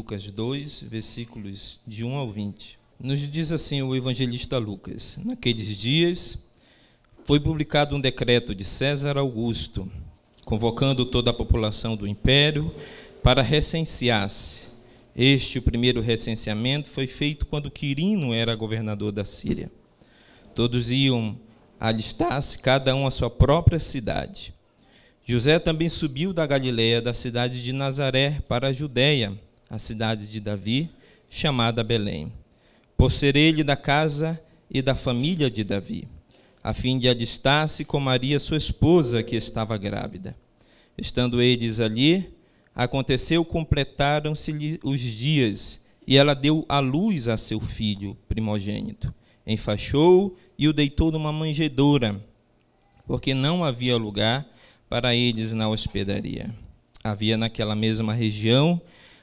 Lucas 2, versículos de 1 ao 20. Nos diz assim o evangelista Lucas: Naqueles dias foi publicado um decreto de César Augusto, convocando toda a população do império para recensear-se. Este, o primeiro recenseamento, foi feito quando Quirino era governador da Síria. Todos iam alistar-se, cada um à sua própria cidade. José também subiu da Galiléia, da cidade de Nazaré, para a Judéia, a cidade de Davi, chamada Belém, por ser ele da casa e da família de Davi, a fim de alistar-se com Maria, sua esposa, que estava grávida. Estando eles ali, aconteceu completaram-se os dias, e ela deu à luz a seu filho primogênito. Enfaixou e o deitou numa manjedoura, porque não havia lugar para eles na hospedaria. Havia naquela mesma região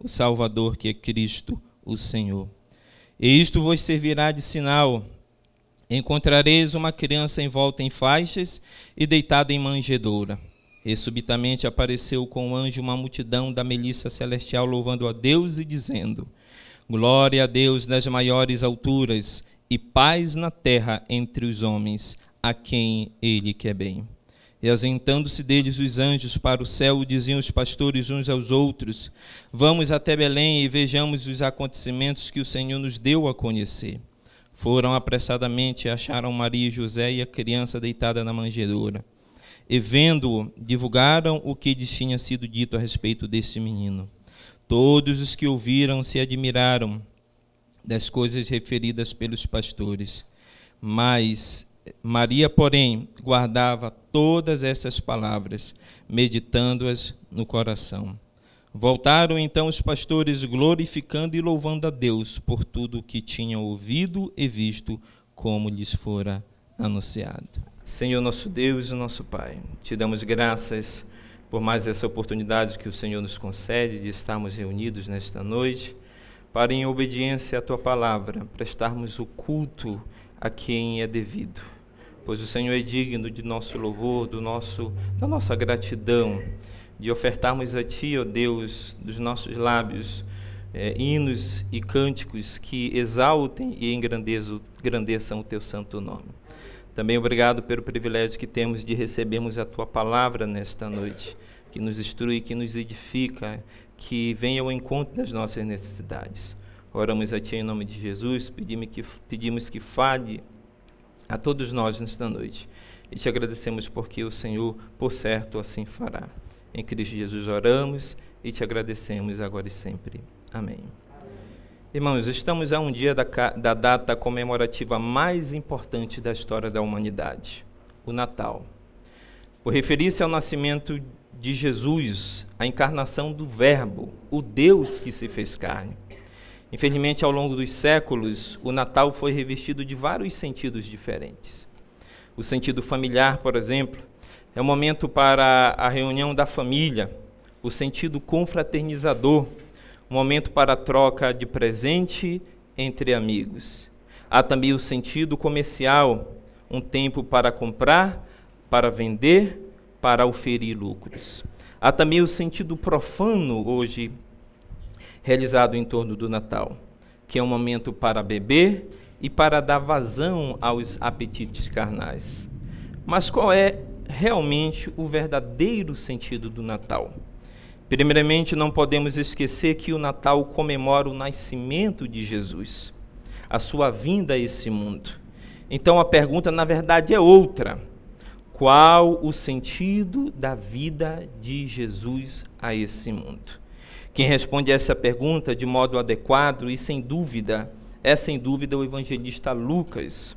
o Salvador, que é Cristo, o Senhor. E isto vos servirá de sinal. Encontrareis uma criança envolta em faixas e deitada em manjedoura. E subitamente apareceu com o anjo uma multidão da milícia celestial louvando a Deus e dizendo: Glória a Deus nas maiores alturas e paz na terra entre os homens, a quem ele quer bem. E ausentando-se deles os anjos para o céu, diziam os pastores uns aos outros: Vamos até Belém e vejamos os acontecimentos que o Senhor nos deu a conhecer. Foram apressadamente e acharam Maria e José e a criança deitada na manjedoura. E vendo-o, divulgaram o que lhes tinha sido dito a respeito desse menino. Todos os que ouviram se admiraram das coisas referidas pelos pastores. Mas Maria, porém, guardava todas estas palavras, meditando-as no coração. Voltaram então os pastores, glorificando e louvando a Deus por tudo o que tinham ouvido e visto, como lhes fora anunciado. Senhor nosso Deus e nosso Pai, te damos graças por mais essa oportunidade que o Senhor nos concede de estarmos reunidos nesta noite, para, em obediência à tua palavra, prestarmos o culto a quem é devido. Pois o Senhor é digno de nosso louvor, do nosso, da nossa gratidão, de ofertarmos a Ti, ó Deus, dos nossos lábios, é, hinos e cânticos que exaltem e engrandeçam, o Teu santo nome. Também obrigado pelo privilégio que temos de recebermos a tua palavra nesta noite, que nos instrui, que nos edifica, que venha ao encontro das nossas necessidades. Oramos a ti em nome de Jesus, pedimos que, pedimos que fale a todos nós nesta noite. E te agradecemos porque o Senhor, por certo, assim fará. Em Cristo Jesus oramos e te agradecemos agora e sempre. Amém. Irmãos, estamos a um dia da, da data comemorativa mais importante da história da humanidade, o Natal. Por referir-se ao nascimento de Jesus, a encarnação do Verbo, o Deus que se fez carne. Infelizmente, ao longo dos séculos, o Natal foi revestido de vários sentidos diferentes. O sentido familiar, por exemplo, é o momento para a reunião da família, o sentido confraternizador um momento para a troca de presente entre amigos. Há também o sentido comercial, um tempo para comprar, para vender, para oferir lucros. Há também o sentido profano hoje realizado em torno do Natal, que é um momento para beber e para dar vazão aos apetites carnais. Mas qual é realmente o verdadeiro sentido do Natal? Primeiramente, não podemos esquecer que o Natal comemora o nascimento de Jesus, a sua vinda a esse mundo. Então a pergunta, na verdade, é outra: qual o sentido da vida de Jesus a esse mundo? Quem responde a essa pergunta de modo adequado e sem dúvida é, sem dúvida, o evangelista Lucas,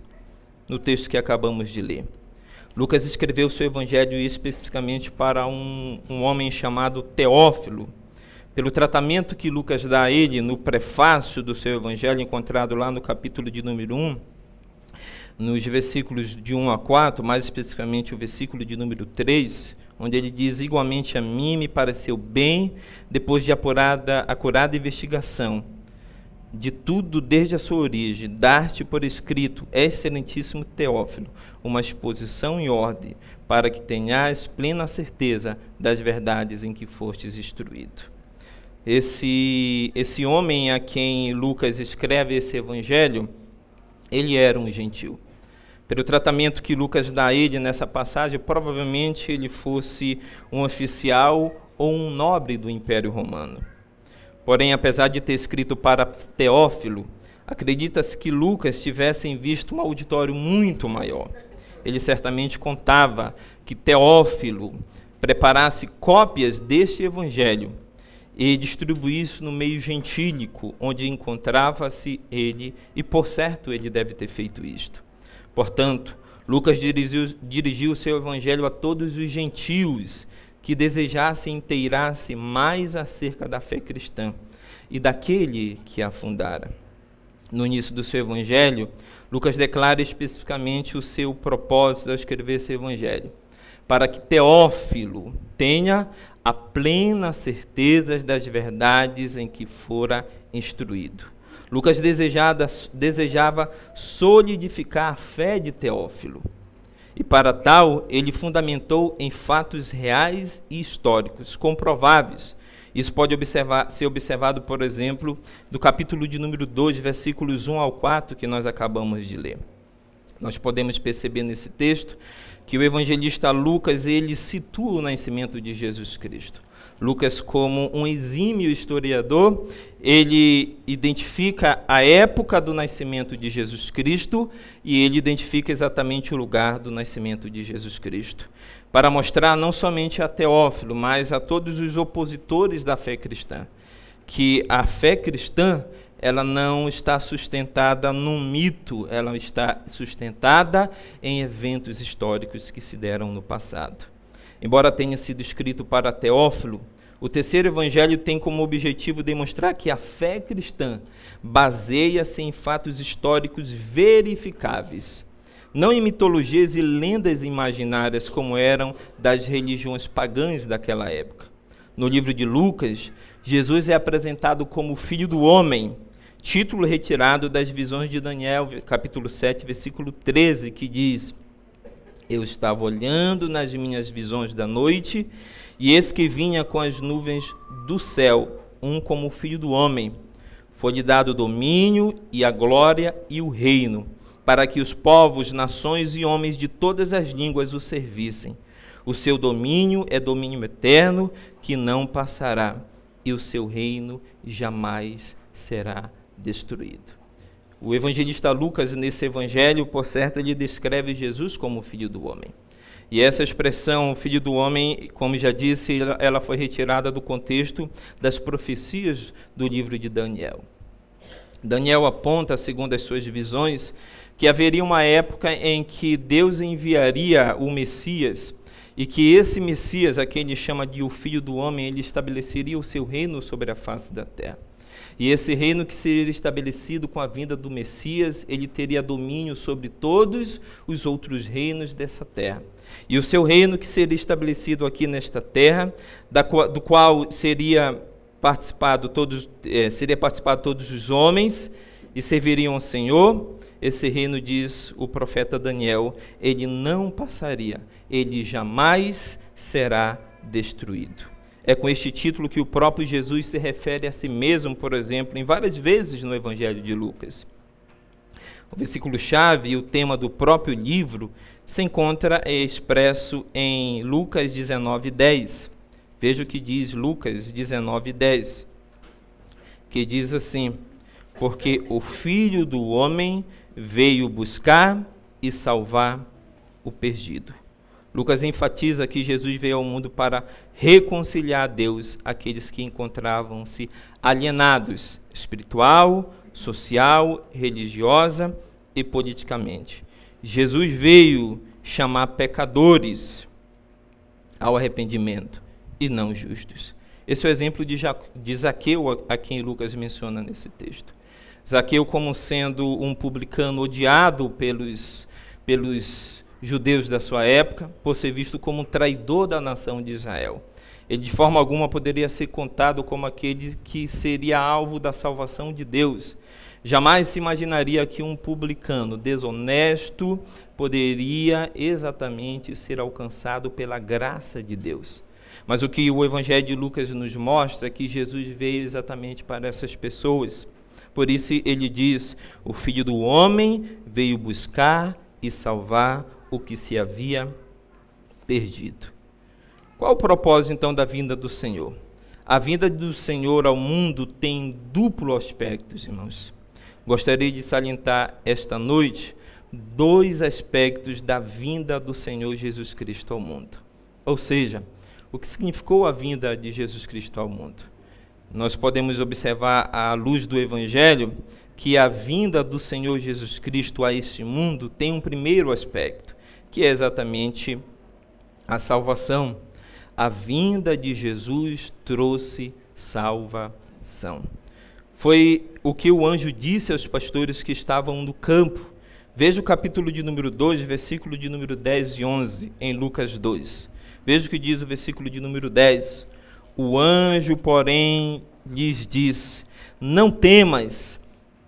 no texto que acabamos de ler. Lucas escreveu seu evangelho especificamente para um, um homem chamado Teófilo, pelo tratamento que Lucas dá a ele no prefácio do seu evangelho, encontrado lá no capítulo de número 1, nos versículos de 1 a 4, mais especificamente o versículo de número 3, onde ele diz: Igualmente a mim me pareceu bem, depois de apurada, acurada investigação de tudo desde a sua origem, dar-te por escrito, excelentíssimo Teófilo, uma exposição em ordem, para que tenhas plena certeza das verdades em que fostes instruído. Esse, esse homem a quem Lucas escreve esse evangelho, ele era um gentil. Pelo tratamento que Lucas dá a ele nessa passagem, provavelmente ele fosse um oficial ou um nobre do Império Romano. Porém, apesar de ter escrito para Teófilo, acredita-se que Lucas tivesse em vista um auditório muito maior. Ele certamente contava que Teófilo preparasse cópias deste evangelho e distribuísse no meio gentílico onde encontrava-se ele, e por certo ele deve ter feito isto. Portanto, Lucas dirigiu, dirigiu o seu evangelho a todos os gentios que desejassem inteirar-se mais acerca da fé cristã e daquele que a fundara. No início do seu evangelho, Lucas declara especificamente o seu propósito ao escrever esse evangelho, para que Teófilo tenha a plena certeza das verdades em que fora instruído. Lucas desejava, solidificar a fé de Teófilo e para tal, ele fundamentou em fatos reais e históricos, comprováveis. Isso pode observar, ser observado, por exemplo, do capítulo de número 2, versículos 1 ao 4, que nós acabamos de ler. Nós podemos perceber nesse texto que o evangelista Lucas ele situa o nascimento de Jesus Cristo. Lucas, como um exímio historiador, ele identifica a época do nascimento de Jesus Cristo e ele identifica exatamente o lugar do nascimento de Jesus Cristo, para mostrar não somente a Teófilo, mas a todos os opositores da fé cristã, que a fé cristã ela não está sustentada num mito, ela está sustentada em eventos históricos que se deram no passado. Embora tenha sido escrito para Teófilo, o terceiro evangelho tem como objetivo demonstrar que a fé cristã baseia-se em fatos históricos verificáveis, não em mitologias e lendas imaginárias como eram das religiões pagãs daquela época. No livro de Lucas, Jesus é apresentado como filho do homem, título retirado das visões de Daniel, capítulo 7, versículo 13, que diz: Eu estava olhando nas minhas visões da noite, e eis que vinha com as nuvens do céu, um como o filho do homem. Foi-lhe dado o domínio e a glória e o reino, para que os povos, nações e homens de todas as línguas o servissem. O seu domínio é domínio eterno, que não passará, e o seu reino jamais será destruído. O evangelista Lucas, nesse evangelho, por certo, ele descreve Jesus como filho do homem. E essa expressão, filho do homem, como já disse, ela foi retirada do contexto das profecias do livro de Daniel. Daniel aponta, segundo as suas visões, que haveria uma época em que Deus enviaria o Messias e que esse Messias, a quem ele chama de o Filho do Homem, ele estabeleceria o seu reino sobre a face da terra. E esse reino que seria estabelecido com a vinda do Messias, ele teria domínio sobre todos os outros reinos dessa terra. E o seu reino que seria estabelecido aqui nesta terra, do qual seria participado todos, é, seria participado todos os homens e serviriam ao Senhor. Esse reino diz o profeta Daniel, ele não passaria, ele jamais será destruído. É com este título que o próprio Jesus se refere a si mesmo, por exemplo, em várias vezes no Evangelho de Lucas. O versículo-chave e o tema do próprio livro se encontra expresso em Lucas 19:10. Veja o que diz Lucas 19:10, que diz assim: Porque o Filho do homem veio buscar e salvar o perdido. Lucas enfatiza que Jesus veio ao mundo para reconciliar a Deus aqueles que encontravam-se alienados espiritual, social, religiosa e politicamente. Jesus veio chamar pecadores ao arrependimento e não justos. Esse é o exemplo de, de Zaqueu, a quem Lucas menciona nesse texto. Zaqueu, como sendo um publicano odiado pelos, pelos judeus da sua época, por ser visto como um traidor da nação de Israel. Ele, de forma alguma, poderia ser contado como aquele que seria alvo da salvação de Deus. Jamais se imaginaria que um publicano desonesto poderia exatamente ser alcançado pela graça de Deus. Mas o que o Evangelho de Lucas nos mostra é que Jesus veio exatamente para essas pessoas. Por isso ele diz: O filho do homem veio buscar e salvar o que se havia perdido. Qual o propósito então da vinda do Senhor? A vinda do Senhor ao mundo tem duplo aspecto, irmãos. Gostaria de salientar esta noite dois aspectos da vinda do Senhor Jesus Cristo ao mundo. Ou seja, o que significou a vinda de Jesus Cristo ao mundo. Nós podemos observar à luz do Evangelho que a vinda do Senhor Jesus Cristo a este mundo tem um primeiro aspecto, que é exatamente a salvação. A vinda de Jesus trouxe salvação. Foi o que o anjo disse aos pastores que estavam no campo. Veja o capítulo de número 2, versículo de número 10 e 11, em Lucas 2. Veja o que diz o versículo de número 10. O anjo, porém, lhes diz: Não temas,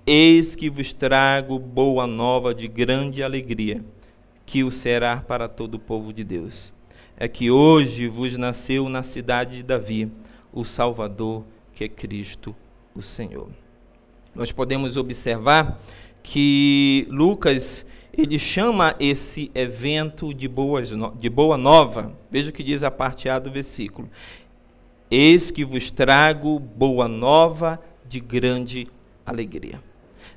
eis que vos trago boa nova de grande alegria, que o será para todo o povo de Deus. É que hoje vos nasceu na cidade de Davi o Salvador, que é Cristo, o Senhor. Nós podemos observar que Lucas ele chama esse evento de, boas, de boa nova. Veja o que diz a parte A do versículo. Eis que vos trago boa nova de grande alegria.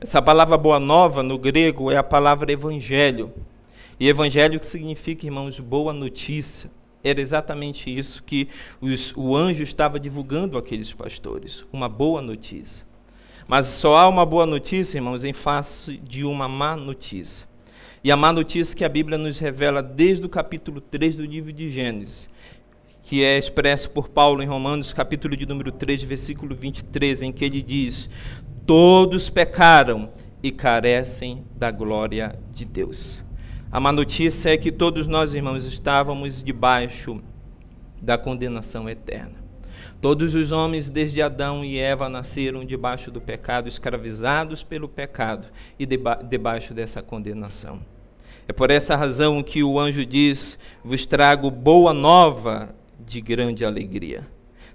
Essa palavra boa nova no grego é a palavra evangelho. E evangelho que significa, irmãos, boa notícia. Era exatamente isso que os, o anjo estava divulgando àqueles pastores, uma boa notícia. Mas só há uma boa notícia, irmãos, em face de uma má notícia. E a má notícia que a Bíblia nos revela desde o capítulo 3 do livro de Gênesis, que é expresso por Paulo em Romanos, capítulo de número 3, versículo 23, em que ele diz: Todos pecaram e carecem da glória de Deus. A má notícia é que todos nós, irmãos, estávamos debaixo da condenação eterna. Todos os homens, desde Adão e Eva, nasceram debaixo do pecado, escravizados pelo pecado e deba debaixo dessa condenação. É por essa razão que o anjo diz: Vos trago boa nova de grande alegria.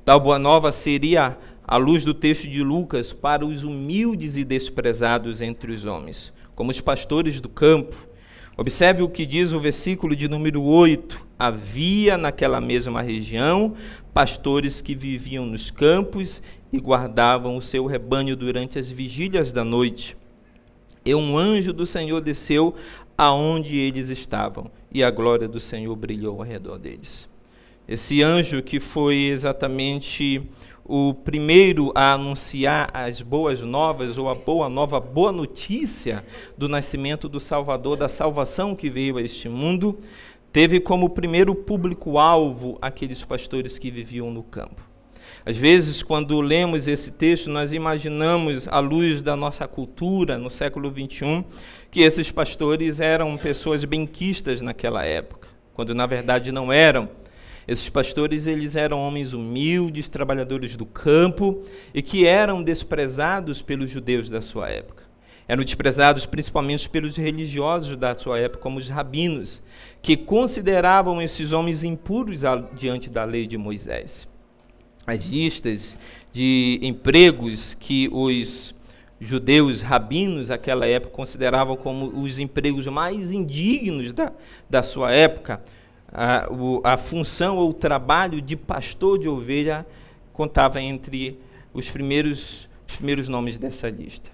Tal boa nova seria a luz do texto de Lucas para os humildes e desprezados entre os homens, como os pastores do campo. Observe o que diz o versículo de número 8. Havia naquela mesma região pastores que viviam nos campos e guardavam o seu rebanho durante as vigílias da noite. E um anjo do Senhor desceu aonde eles estavam, e a glória do Senhor brilhou ao redor deles. Esse anjo que foi exatamente o primeiro a anunciar as boas novas, ou a boa nova, a boa notícia do nascimento do Salvador, da salvação que veio a este mundo, teve como primeiro público-alvo aqueles pastores que viviam no campo. Às vezes, quando lemos esse texto, nós imaginamos, à luz da nossa cultura no século XXI, que esses pastores eram pessoas benquistas naquela época, quando na verdade não eram. Esses pastores eles eram homens humildes, trabalhadores do campo e que eram desprezados pelos judeus da sua época. Eram desprezados principalmente pelos religiosos da sua época, como os rabinos, que consideravam esses homens impuros diante da lei de Moisés as listas de empregos que os judeus rabinos naquela época consideravam como os empregos mais indignos da, da sua época, a, o, a função ou o trabalho de pastor de ovelha contava entre os primeiros, os primeiros nomes dessa lista.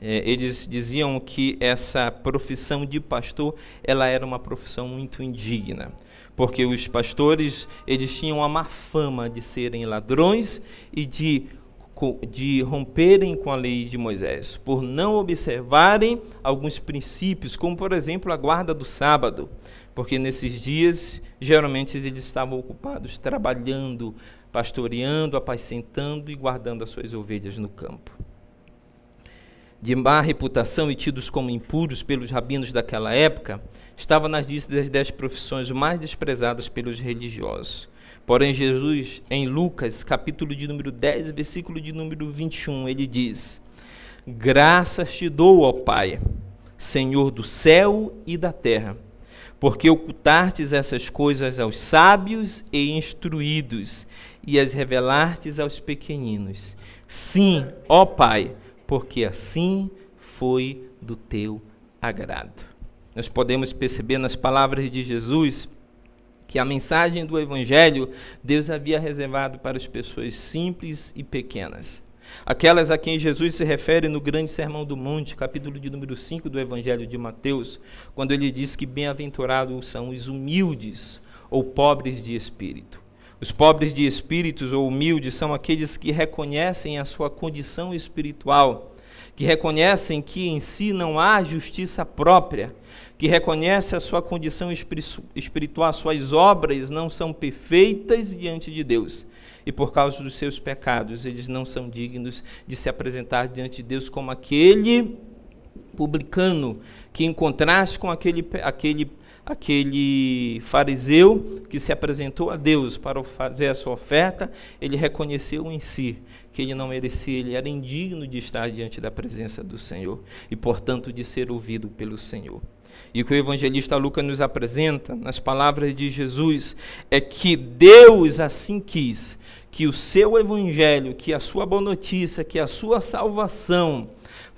É, eles diziam que essa profissão de pastor ela era uma profissão muito indigna porque os pastores eles tinham a má fama de serem ladrões e de de romperem com a lei de Moisés, por não observarem alguns princípios, como por exemplo a guarda do sábado, porque nesses dias geralmente eles estavam ocupados trabalhando, pastoreando, apacentando e guardando as suas ovelhas no campo. De má reputação e tidos como impuros pelos rabinos daquela época, estava nas listas das dez profissões mais desprezadas pelos religiosos. Porém, Jesus, em Lucas, capítulo de número 10, versículo de número 21, ele diz: Graças te dou, ó Pai, Senhor do céu e da terra, porque ocultastes essas coisas aos sábios e instruídos e as revelastes aos pequeninos. Sim, ó Pai, porque assim foi do teu agrado. Nós podemos perceber nas palavras de Jesus que a mensagem do Evangelho Deus havia reservado para as pessoas simples e pequenas. Aquelas a quem Jesus se refere no grande Sermão do Monte, capítulo de número 5 do Evangelho de Mateus, quando ele diz que bem-aventurados são os humildes ou pobres de espírito. Os pobres de espíritos ou humildes são aqueles que reconhecem a sua condição espiritual, que reconhecem que em si não há justiça própria, que reconhece a sua condição espiritual, suas obras não são perfeitas diante de Deus. E por causa dos seus pecados, eles não são dignos de se apresentar diante de Deus como aquele publicano que, em contraste com aquele, aquele, aquele fariseu que se apresentou a Deus para fazer a sua oferta, ele reconheceu em si que ele não merecia, ele era indigno de estar diante da presença do Senhor e, portanto, de ser ouvido pelo Senhor. E o que o evangelista Lucas nos apresenta, nas palavras de Jesus, é que Deus assim quis que o seu evangelho, que a sua boa notícia, que a sua salvação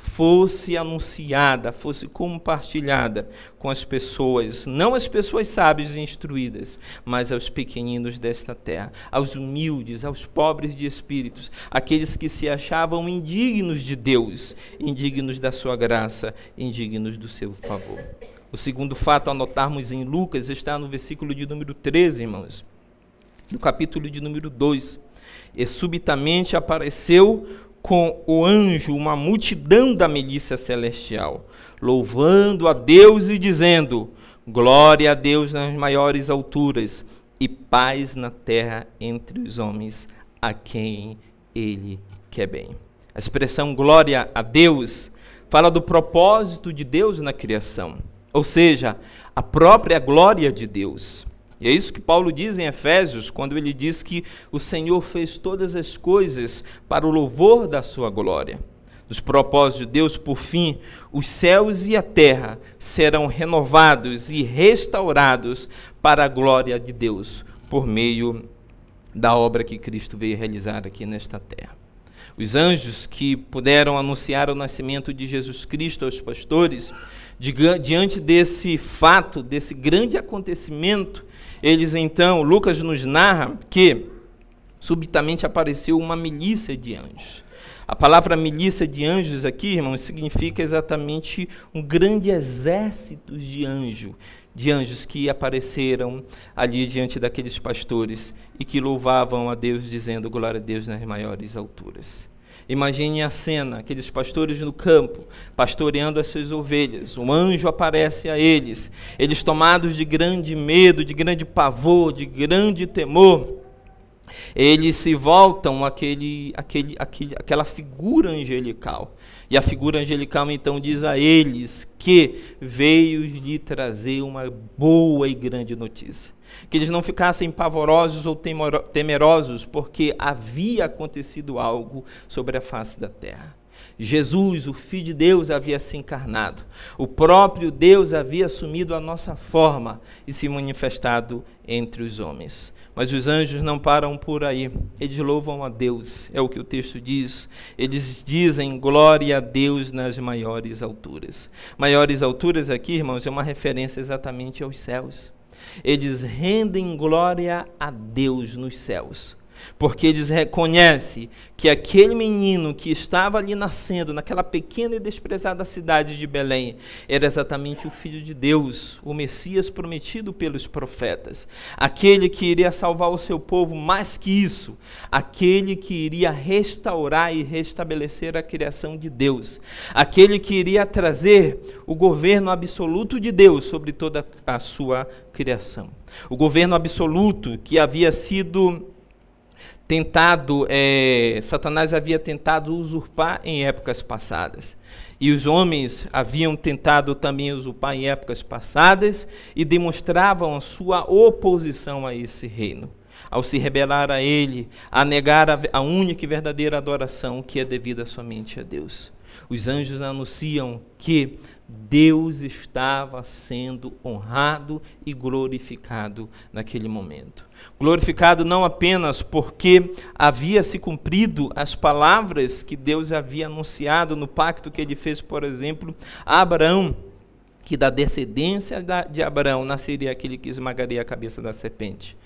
fosse anunciada, fosse compartilhada com as pessoas, não as pessoas sábias e instruídas, mas aos pequeninos desta terra, aos humildes, aos pobres de espíritos, aqueles que se achavam indignos de Deus, indignos da sua graça, indignos do seu favor. O segundo fato a notarmos em Lucas está no versículo de número 13, irmãos, do capítulo de número 2. E subitamente apareceu com o anjo uma multidão da milícia celestial, louvando a Deus e dizendo: Glória a Deus nas maiores alturas e paz na terra entre os homens a quem ele quer bem. A expressão glória a Deus fala do propósito de Deus na criação ou seja, a própria glória de Deus. E é isso que Paulo diz em Efésios, quando ele diz que o Senhor fez todas as coisas para o louvor da sua glória. Dos propósitos de Deus, por fim, os céus e a terra serão renovados e restaurados para a glória de Deus, por meio da obra que Cristo veio realizar aqui nesta terra. Os anjos que puderam anunciar o nascimento de Jesus Cristo aos pastores, diante desse fato, desse grande acontecimento, eles então, Lucas nos narra que subitamente apareceu uma milícia de anjos. A palavra milícia de anjos aqui, irmãos, significa exatamente um grande exército de anjos, de anjos que apareceram ali diante daqueles pastores e que louvavam a Deus, dizendo glória a Deus nas maiores alturas. Imagine a cena, aqueles pastores no campo, pastoreando as suas ovelhas. Um anjo aparece a eles. Eles tomados de grande medo, de grande pavor, de grande temor, eles se voltam àquele, àquele, àquele, àquela figura angelical. E a figura angelical então diz a eles que veio lhe trazer uma boa e grande notícia que eles não ficassem pavorosos ou temerosos, porque havia acontecido algo sobre a face da terra. Jesus, o Filho de Deus, havia se encarnado. O próprio Deus havia assumido a nossa forma e se manifestado entre os homens. Mas os anjos não param por aí. Eles louvam a Deus, é o que o texto diz. Eles dizem glória a Deus nas maiores alturas. Maiores alturas aqui, irmãos, é uma referência exatamente aos céus. Eles rendem glória a Deus nos céus. Porque eles reconhecem que aquele menino que estava ali nascendo naquela pequena e desprezada cidade de Belém era exatamente o filho de Deus, o Messias prometido pelos profetas, aquele que iria salvar o seu povo, mais que isso, aquele que iria restaurar e restabelecer a criação de Deus, aquele que iria trazer o governo absoluto de Deus sobre toda a sua criação. O governo absoluto que havia sido tentado, é, Satanás havia tentado usurpar em épocas passadas. E os homens haviam tentado também usurpar em épocas passadas e demonstravam a sua oposição a esse reino. Ao se rebelar a ele, a negar a, a única e verdadeira adoração que é devida somente a Deus. Os anjos anunciam que Deus estava sendo honrado e glorificado naquele momento. Glorificado não apenas porque havia se cumprido as palavras que Deus havia anunciado no pacto que ele fez, por exemplo, a Abraão, que da descendência de Abraão nasceria aquele que esmagaria a cabeça da serpente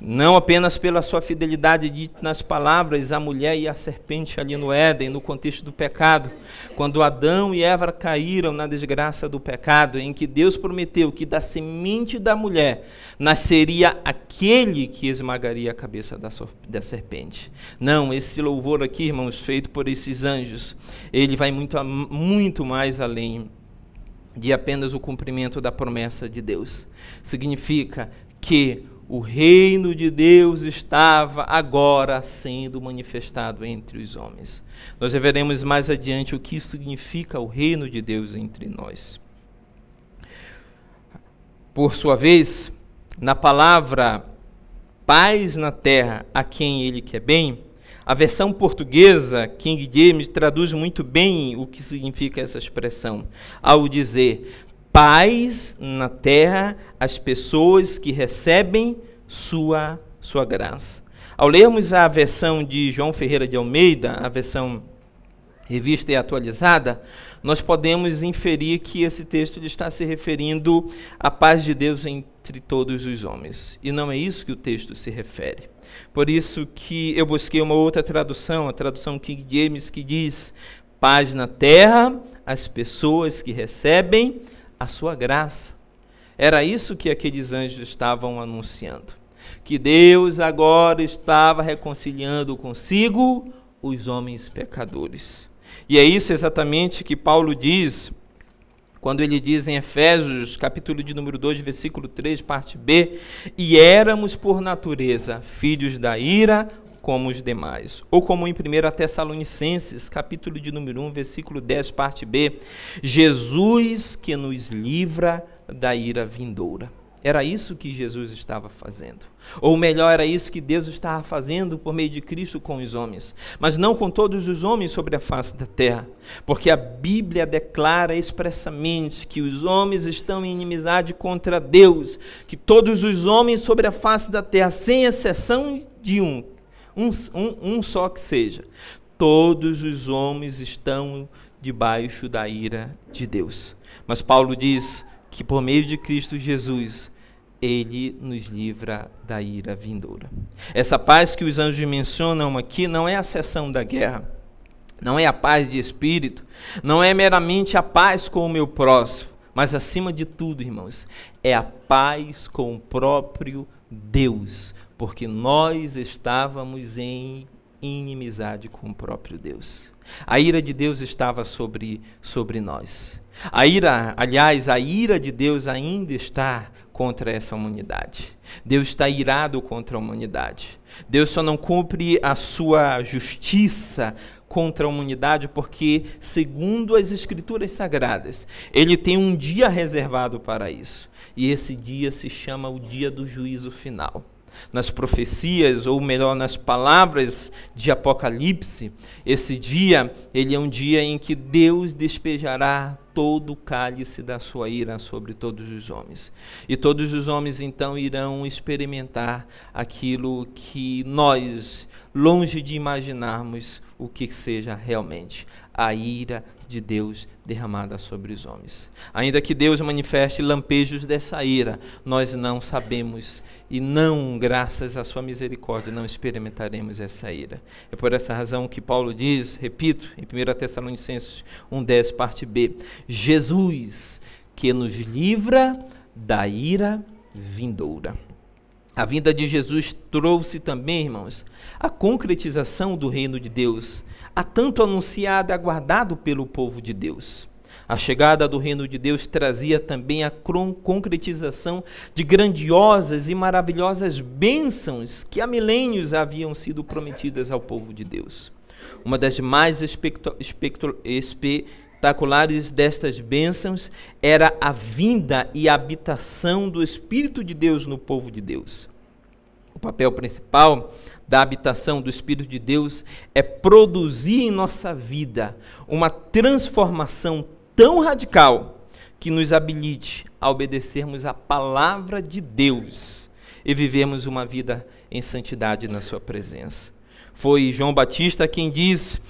não apenas pela sua fidelidade dita nas palavras, a mulher e a serpente ali no Éden, no contexto do pecado, quando Adão e Eva caíram na desgraça do pecado, em que Deus prometeu que da semente da mulher nasceria aquele que esmagaria a cabeça da, da serpente. Não, esse louvor aqui, irmãos, feito por esses anjos, ele vai muito, muito mais além de apenas o cumprimento da promessa de Deus. Significa que o reino de Deus estava agora sendo manifestado entre os homens. Nós veremos mais adiante o que significa o reino de Deus entre nós. Por sua vez, na palavra paz na terra a quem ele quer bem, a versão portuguesa, King James, traduz muito bem o que significa essa expressão, ao dizer: paz na terra às pessoas que recebem sua, sua graça. Ao lermos a versão de João Ferreira de Almeida, a versão revista e atualizada, nós podemos inferir que esse texto está se referindo à paz de Deus entre todos os homens. E não é isso que o texto se refere. Por isso que eu busquei uma outra tradução, a tradução King James, que diz: paz na terra às pessoas que recebem a sua graça. Era isso que aqueles anjos estavam anunciando. Que Deus agora estava reconciliando consigo os homens pecadores. E é isso exatamente que Paulo diz quando ele diz em Efésios, capítulo de número 2, versículo 3, parte B, e éramos por natureza filhos da ira como os demais. Ou como em 1 Tessalonicenses, capítulo de número 1, versículo 10, parte B, Jesus que nos livra da ira vindoura. Era isso que Jesus estava fazendo. Ou melhor, era isso que Deus estava fazendo por meio de Cristo com os homens. Mas não com todos os homens sobre a face da terra. Porque a Bíblia declara expressamente que os homens estão em inimizade contra Deus. Que todos os homens sobre a face da terra, sem exceção de um, um, um, um só que seja, todos os homens estão debaixo da ira de Deus. Mas Paulo diz que por meio de Cristo Jesus, ele nos livra da ira vindoura. Essa paz que os anjos mencionam aqui não é a cessão da guerra, não é a paz de espírito, não é meramente a paz com o meu próximo, mas acima de tudo, irmãos, é a paz com o próprio Deus, porque nós estávamos em inimizade com o próprio Deus. A ira de Deus estava sobre, sobre nós. A ira, aliás, a ira de Deus ainda está contra essa humanidade. Deus está irado contra a humanidade. Deus só não cumpre a sua justiça contra a humanidade porque, segundo as Escrituras Sagradas, ele tem um dia reservado para isso. E esse dia se chama o dia do juízo final nas profecias, ou melhor, nas palavras de Apocalipse, esse dia, ele é um dia em que Deus despejará todo o cálice da sua ira sobre todos os homens. E todos os homens então irão experimentar aquilo que nós, longe de imaginarmos o que seja realmente a ira de Deus derramada sobre os homens. Ainda que Deus manifeste lampejos dessa ira, nós não sabemos e não, graças à sua misericórdia, não experimentaremos essa ira. É por essa razão que Paulo diz, repito, em 1 Tessalonicenses 1:10, parte B, Jesus que nos livra da ira vindoura. A vinda de Jesus trouxe também, irmãos, a concretização do reino de Deus, a tanto anunciado e aguardado pelo povo de Deus. A chegada do reino de Deus trazia também a concretização de grandiosas e maravilhosas bênçãos que há milênios haviam sido prometidas ao povo de Deus. Uma das mais espetaculares destas bênçãos era a vinda e habitação do Espírito de Deus no povo de Deus. O papel principal da habitação do Espírito de Deus é produzir em nossa vida uma transformação tão radical que nos habilite a obedecermos a palavra de Deus e vivemos uma vida em santidade na Sua presença. Foi João Batista quem disse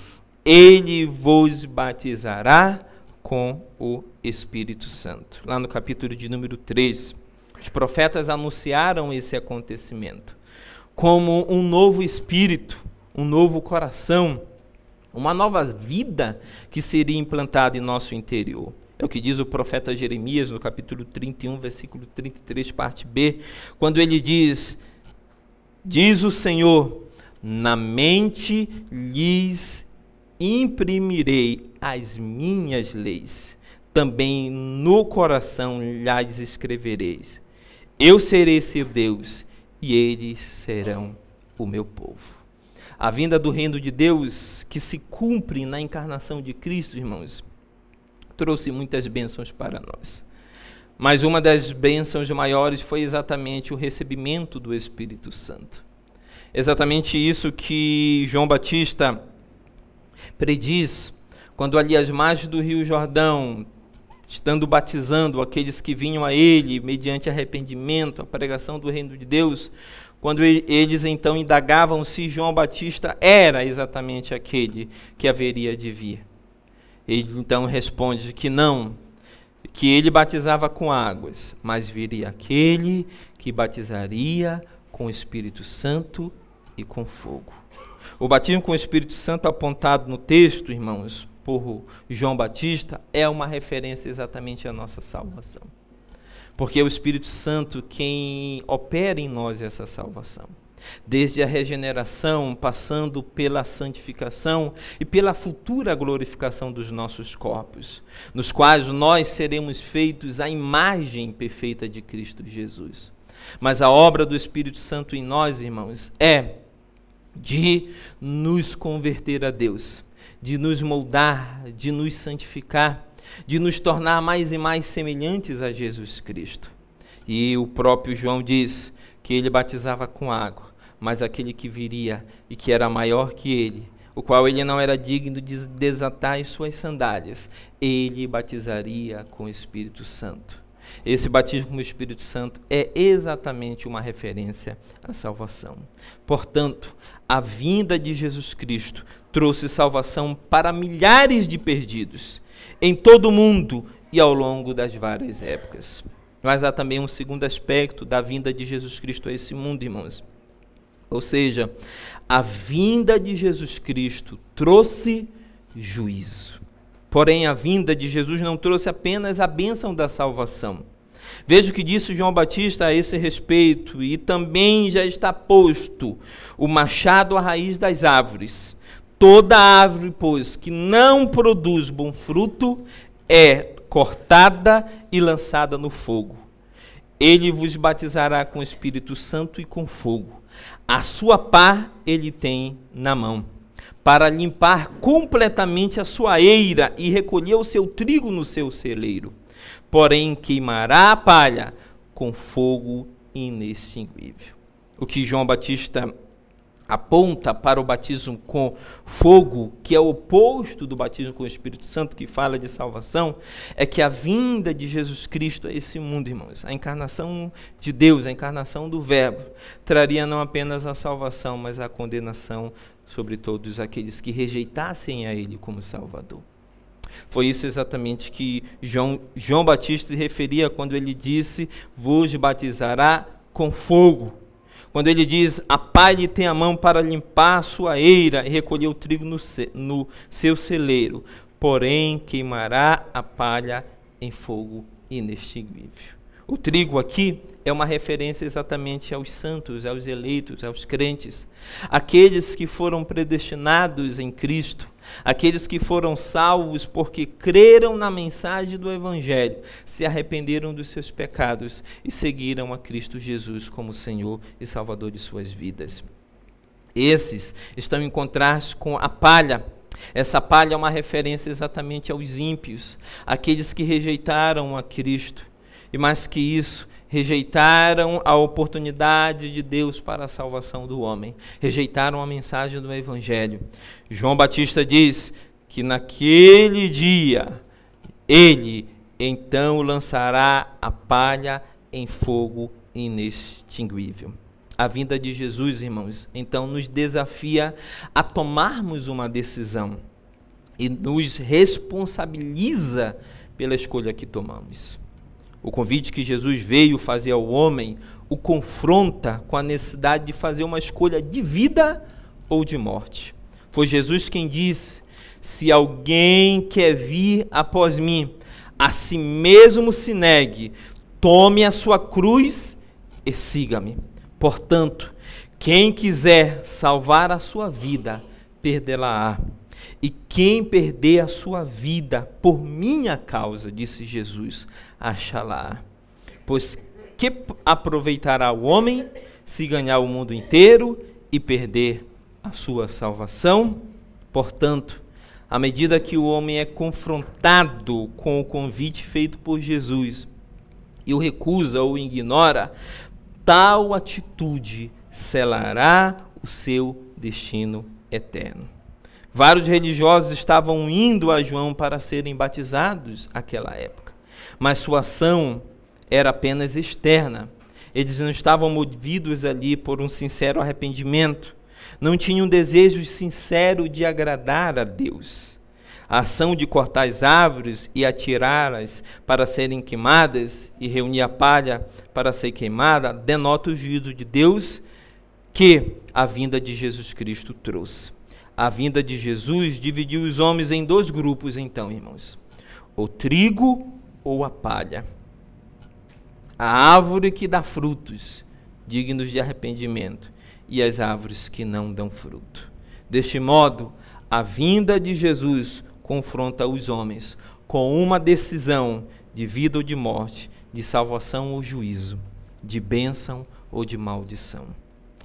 ele vos batizará com o Espírito Santo. Lá no capítulo de número 3, os profetas anunciaram esse acontecimento como um novo espírito, um novo coração, uma nova vida que seria implantada em nosso interior. É o que diz o profeta Jeremias no capítulo 31, versículo 33, parte B, quando ele diz: Diz o Senhor, na mente lhes imprimirei as minhas leis, também no coração lhes escrevereis. Eu serei seu Deus e eles serão o meu povo. A vinda do reino de Deus, que se cumpre na encarnação de Cristo, irmãos, trouxe muitas bênçãos para nós. Mas uma das bênçãos maiores foi exatamente o recebimento do Espírito Santo. Exatamente isso que João Batista prediz quando ali às margens do Rio Jordão, estando batizando aqueles que vinham a ele mediante arrependimento, a pregação do reino de Deus, quando eles então indagavam se João Batista era exatamente aquele que haveria de vir. Ele então responde que não, que ele batizava com águas, mas viria aquele que batizaria com o Espírito Santo e com fogo. O batismo com o Espírito Santo apontado no texto, irmãos, por João Batista, é uma referência exatamente à nossa salvação. Porque é o Espírito Santo quem opera em nós essa salvação. Desde a regeneração, passando pela santificação e pela futura glorificação dos nossos corpos, nos quais nós seremos feitos à imagem perfeita de Cristo Jesus. Mas a obra do Espírito Santo em nós, irmãos, é de nos converter a Deus, de nos moldar, de nos santificar, de nos tornar mais e mais semelhantes a Jesus Cristo. E o próprio João diz que ele batizava com água, mas aquele que viria e que era maior que ele, o qual ele não era digno de desatar as suas sandálias, ele batizaria com o Espírito Santo. Esse batismo com o Espírito Santo é exatamente uma referência à salvação. Portanto, a vinda de Jesus Cristo trouxe salvação para milhares de perdidos em todo o mundo e ao longo das várias épocas. Mas há também um segundo aspecto da vinda de Jesus Cristo a esse mundo, irmãos. Ou seja, a vinda de Jesus Cristo trouxe juízo. Porém, a vinda de Jesus não trouxe apenas a bênção da salvação. Veja o que disse João Batista a esse respeito, e também já está posto o machado à raiz das árvores. Toda árvore, pois, que não produz bom fruto, é cortada e lançada no fogo. Ele vos batizará com o Espírito Santo e com fogo. A sua pá ele tem na mão para limpar completamente a sua eira e recolher o seu trigo no seu celeiro. Porém, queimará a palha com fogo inextinguível. O que João Batista aponta para o batismo com fogo, que é o oposto do batismo com o Espírito Santo, que fala de salvação, é que a vinda de Jesus Cristo a esse mundo, irmãos, a encarnação de Deus, a encarnação do Verbo, traria não apenas a salvação, mas a condenação sobre todos aqueles que rejeitassem a Ele como Salvador. Foi isso exatamente que João, João Batista se referia quando ele disse: Vos batizará com fogo. Quando ele diz: A palha tem a mão para limpar a sua eira e recolher o trigo no, no seu celeiro, porém queimará a palha em fogo inextinguível. O trigo aqui é uma referência exatamente aos santos, aos eleitos, aos crentes, aqueles que foram predestinados em Cristo, aqueles que foram salvos porque creram na mensagem do Evangelho, se arrependeram dos seus pecados e seguiram a Cristo Jesus como Senhor e Salvador de suas vidas. Esses estão em contraste com a palha. Essa palha é uma referência exatamente aos ímpios, aqueles que rejeitaram a Cristo. E mais que isso, rejeitaram a oportunidade de Deus para a salvação do homem, rejeitaram a mensagem do Evangelho. João Batista diz que naquele dia ele então lançará a palha em fogo inextinguível. A vinda de Jesus, irmãos, então nos desafia a tomarmos uma decisão e nos responsabiliza pela escolha que tomamos. O convite que Jesus veio fazer ao homem o confronta com a necessidade de fazer uma escolha de vida ou de morte. Foi Jesus quem disse: Se alguém quer vir após mim, a si mesmo se negue, tome a sua cruz e siga-me. Portanto, quem quiser salvar a sua vida, perdê-la-á. E quem perder a sua vida por minha causa, disse Jesus, achará. Pois que aproveitará o homem se ganhar o mundo inteiro e perder a sua salvação? Portanto, à medida que o homem é confrontado com o convite feito por Jesus e o recusa ou ignora, tal atitude selará o seu destino eterno. Vários religiosos estavam indo a João para serem batizados naquela época, mas sua ação era apenas externa. Eles não estavam movidos ali por um sincero arrependimento, não tinham um desejo sincero de agradar a Deus. A ação de cortar as árvores e atirá-las para serem queimadas e reunir a palha para ser queimada denota o juízo de Deus que a vinda de Jesus Cristo trouxe a vinda de Jesus dividiu os homens em dois grupos, então, irmãos: o trigo ou a palha. A árvore que dá frutos dignos de arrependimento e as árvores que não dão fruto. Deste modo, a vinda de Jesus confronta os homens com uma decisão de vida ou de morte, de salvação ou juízo, de bênção ou de maldição.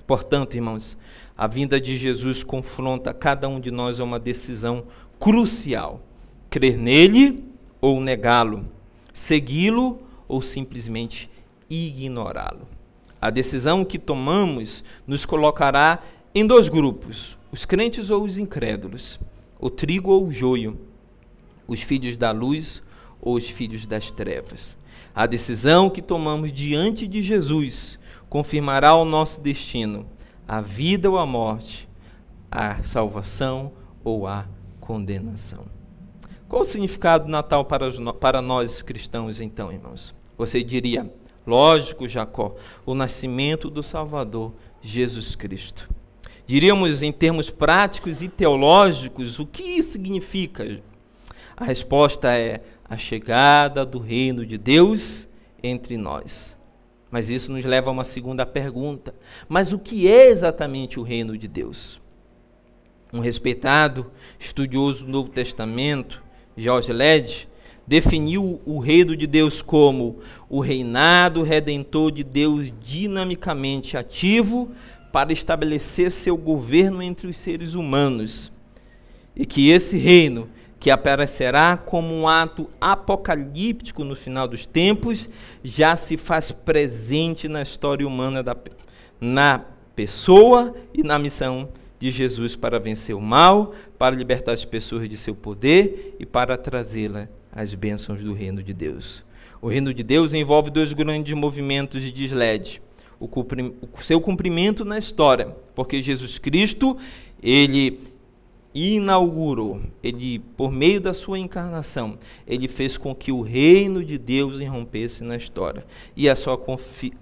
Portanto, irmãos, a vinda de Jesus confronta cada um de nós a uma decisão crucial: crer nele ou negá-lo, segui-lo ou simplesmente ignorá-lo. A decisão que tomamos nos colocará em dois grupos: os crentes ou os incrédulos, o trigo ou o joio, os filhos da luz ou os filhos das trevas. A decisão que tomamos diante de Jesus confirmará o nosso destino a vida ou a morte, a salvação ou a condenação. Qual o significado do Natal para, para nós cristãos, então, irmãos? Você diria, lógico, Jacó, o nascimento do Salvador, Jesus Cristo. Diríamos, em termos práticos e teológicos, o que isso significa? A resposta é a chegada do reino de Deus entre nós. Mas isso nos leva a uma segunda pergunta. Mas o que é exatamente o reino de Deus? Um respeitado estudioso do Novo Testamento, George Led, definiu o reino de Deus como o reinado redentor de Deus dinamicamente ativo para estabelecer seu governo entre os seres humanos. E que esse reino que aparecerá como um ato apocalíptico no final dos tempos, já se faz presente na história humana da, na pessoa e na missão de Jesus para vencer o mal, para libertar as pessoas de seu poder e para trazê-la às bênçãos do reino de Deus. O reino de Deus envolve dois grandes movimentos de deslede. O, o seu cumprimento na história, porque Jesus Cristo, ele inaugurou, ele por meio da sua encarnação, ele fez com que o reino de Deus irrompesse na história e a sua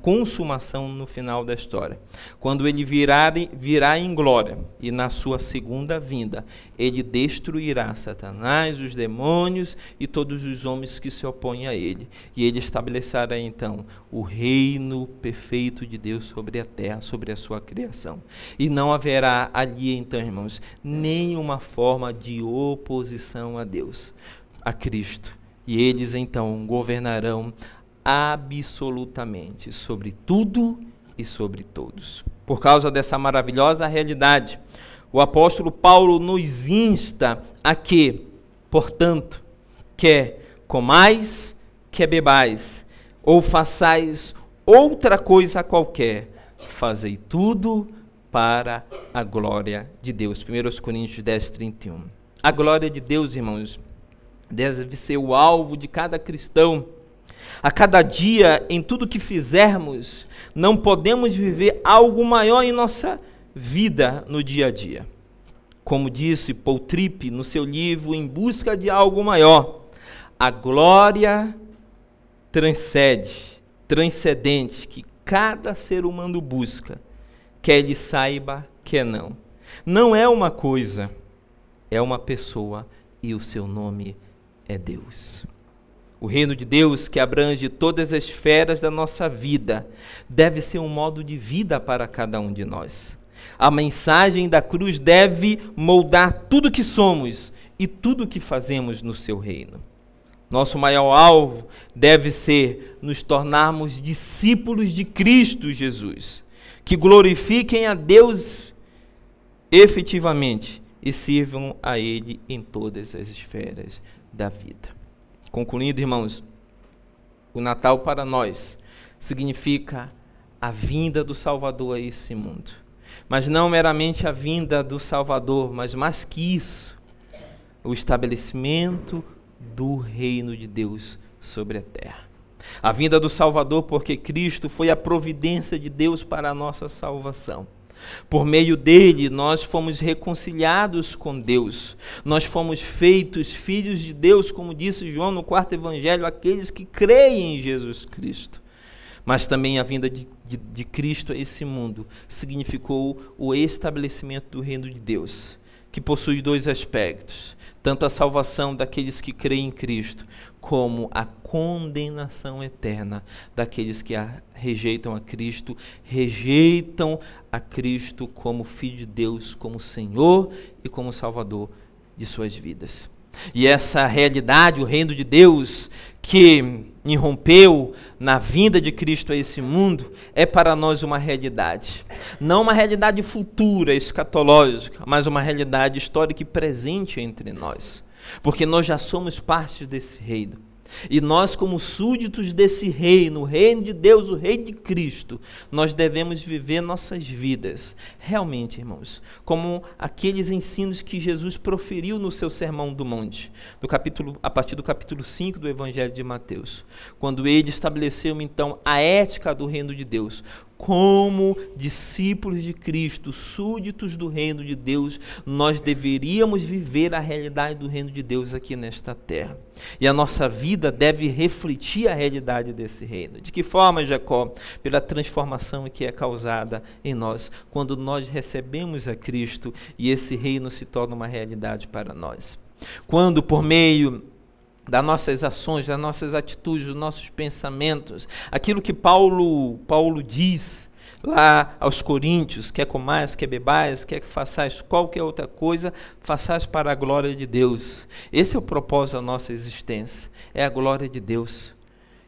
consumação no final da história. Quando ele virar, virá em glória e na sua segunda vinda, ele destruirá Satanás, os demônios e todos os homens que se opõem a ele. E ele estabelecerá então o reino perfeito de Deus sobre a terra, sobre a sua criação. E não haverá ali então, irmãos, nenhum uma forma de oposição a Deus, a Cristo. E eles então governarão absolutamente sobre tudo e sobre todos. Por causa dessa maravilhosa realidade, o apóstolo Paulo nos insta a que, portanto, quer comais, quer bebais, ou façais outra coisa qualquer, fazei tudo para a glória de Deus. 1 Coríntios 10, 31. A glória de Deus, irmãos, deve ser o alvo de cada cristão. A cada dia, em tudo que fizermos, não podemos viver algo maior em nossa vida no dia a dia. Como disse Paul Tripp no seu livro Em Busca de Algo Maior, a glória transcende, transcendente, que cada ser humano busca, quer ele saiba, quer não. Não é uma coisa, é uma pessoa e o seu nome é Deus. O reino de Deus, que abrange todas as esferas da nossa vida, deve ser um modo de vida para cada um de nós. A mensagem da cruz deve moldar tudo que somos e tudo que fazemos no seu reino. Nosso maior alvo deve ser nos tornarmos discípulos de Cristo Jesus que glorifiquem a Deus efetivamente e sirvam a Ele em todas as esferas da vida. Concluindo, irmãos, o Natal para nós significa a vinda do Salvador a esse mundo. Mas não meramente a vinda do Salvador, mas mais que isso, o estabelecimento do reino de Deus sobre a terra. A vinda do Salvador, porque Cristo foi a providência de Deus para a nossa salvação. Por meio dele, nós fomos reconciliados com Deus. Nós fomos feitos filhos de Deus, como disse João no quarto evangelho, aqueles que creem em Jesus Cristo. Mas também a vinda de, de, de Cristo a esse mundo significou o estabelecimento do reino de Deus, que possui dois aspectos: tanto a salvação daqueles que creem em Cristo, como a condenação eterna daqueles que a rejeitam a Cristo, rejeitam a Cristo como Filho de Deus, como Senhor e como Salvador de suas vidas. E essa realidade, o reino de Deus, que irrompeu na vinda de Cristo a esse mundo, é para nós uma realidade. Não uma realidade futura, escatológica, mas uma realidade histórica e presente entre nós porque nós já somos parte desse reino. E nós, como súditos desse reino, o reino de Deus, o reino de Cristo, nós devemos viver nossas vidas, realmente, irmãos, como aqueles ensinos que Jesus proferiu no seu Sermão do Monte, do capítulo, a partir do capítulo 5 do Evangelho de Mateus, quando ele estabeleceu então a ética do reino de Deus, como discípulos de Cristo, súditos do reino de Deus, nós deveríamos viver a realidade do reino de Deus aqui nesta terra. E a nossa vida deve refletir a realidade desse reino. De que forma, Jacó? Pela transformação que é causada em nós quando nós recebemos a Cristo e esse reino se torna uma realidade para nós. Quando, por meio das nossas ações, das nossas atitudes, dos nossos pensamentos, aquilo que Paulo, Paulo diz lá aos Coríntios, quer comais, quer bebais, quer que façais qualquer outra coisa, façais para a glória de Deus. Esse é o propósito da nossa existência, é a glória de Deus.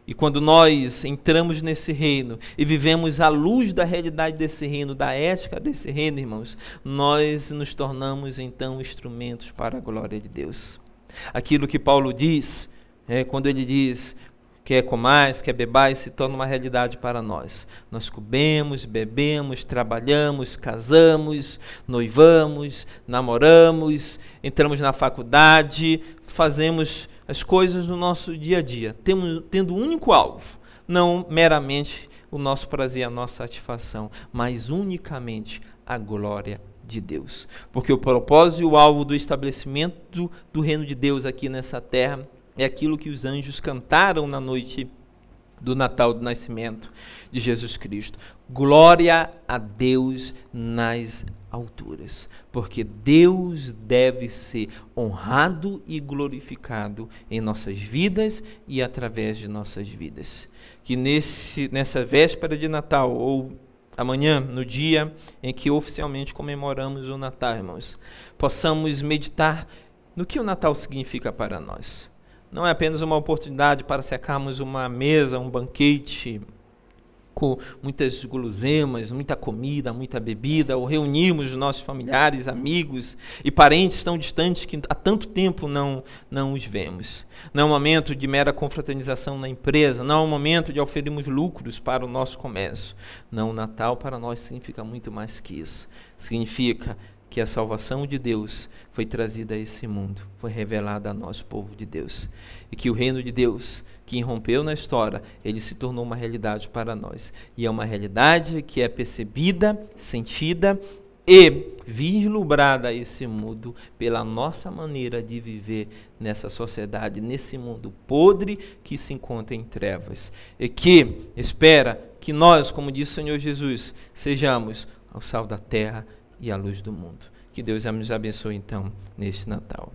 E quando nós entramos nesse reino e vivemos à luz da realidade desse reino, da ética desse reino, irmãos, nós nos tornamos então instrumentos para a glória de Deus. Aquilo que Paulo diz, é, quando ele diz quer comais, quer bebais, se torna uma realidade para nós. Nós comemos, bebemos, trabalhamos, casamos, noivamos, namoramos, entramos na faculdade, fazemos as coisas no nosso dia a dia, tendo, tendo um único alvo, não meramente o nosso prazer, a nossa satisfação, mas unicamente a glória de Deus. Porque o propósito e o alvo do estabelecimento do, reino de Deus aqui nessa terra é aquilo que os anjos cantaram na noite do Natal do nascimento de Jesus Cristo. Glória a Deus nas alturas, porque Deus deve ser honrado e glorificado em nossas vidas e através de nossas vidas. Que nesse, nessa véspera de Natal, ou amanhã, no dia em que oficialmente comemoramos o Natal, irmãos, possamos meditar no que o Natal significa para nós. Não é apenas uma oportunidade para secarmos uma mesa, um banquete, com muitas guloseimas, muita comida, muita bebida, ou reunimos nossos familiares, amigos e parentes tão distantes que há tanto tempo não, não os vemos. Não é um momento de mera confraternização na empresa, não é um momento de oferirmos lucros para o nosso comércio. Não, o Natal para nós significa muito mais que isso. Significa que a salvação de Deus foi trazida a esse mundo, foi revelada a nós, povo de Deus. E que o reino de Deus, que irrompeu na história, ele se tornou uma realidade para nós. E é uma realidade que é percebida, sentida e vislumbrada a esse mundo pela nossa maneira de viver nessa sociedade, nesse mundo podre que se encontra em trevas. E que espera que nós, como disse o Senhor Jesus, sejamos o sal da terra e a luz do mundo. Que Deus nos abençoe então neste Natal.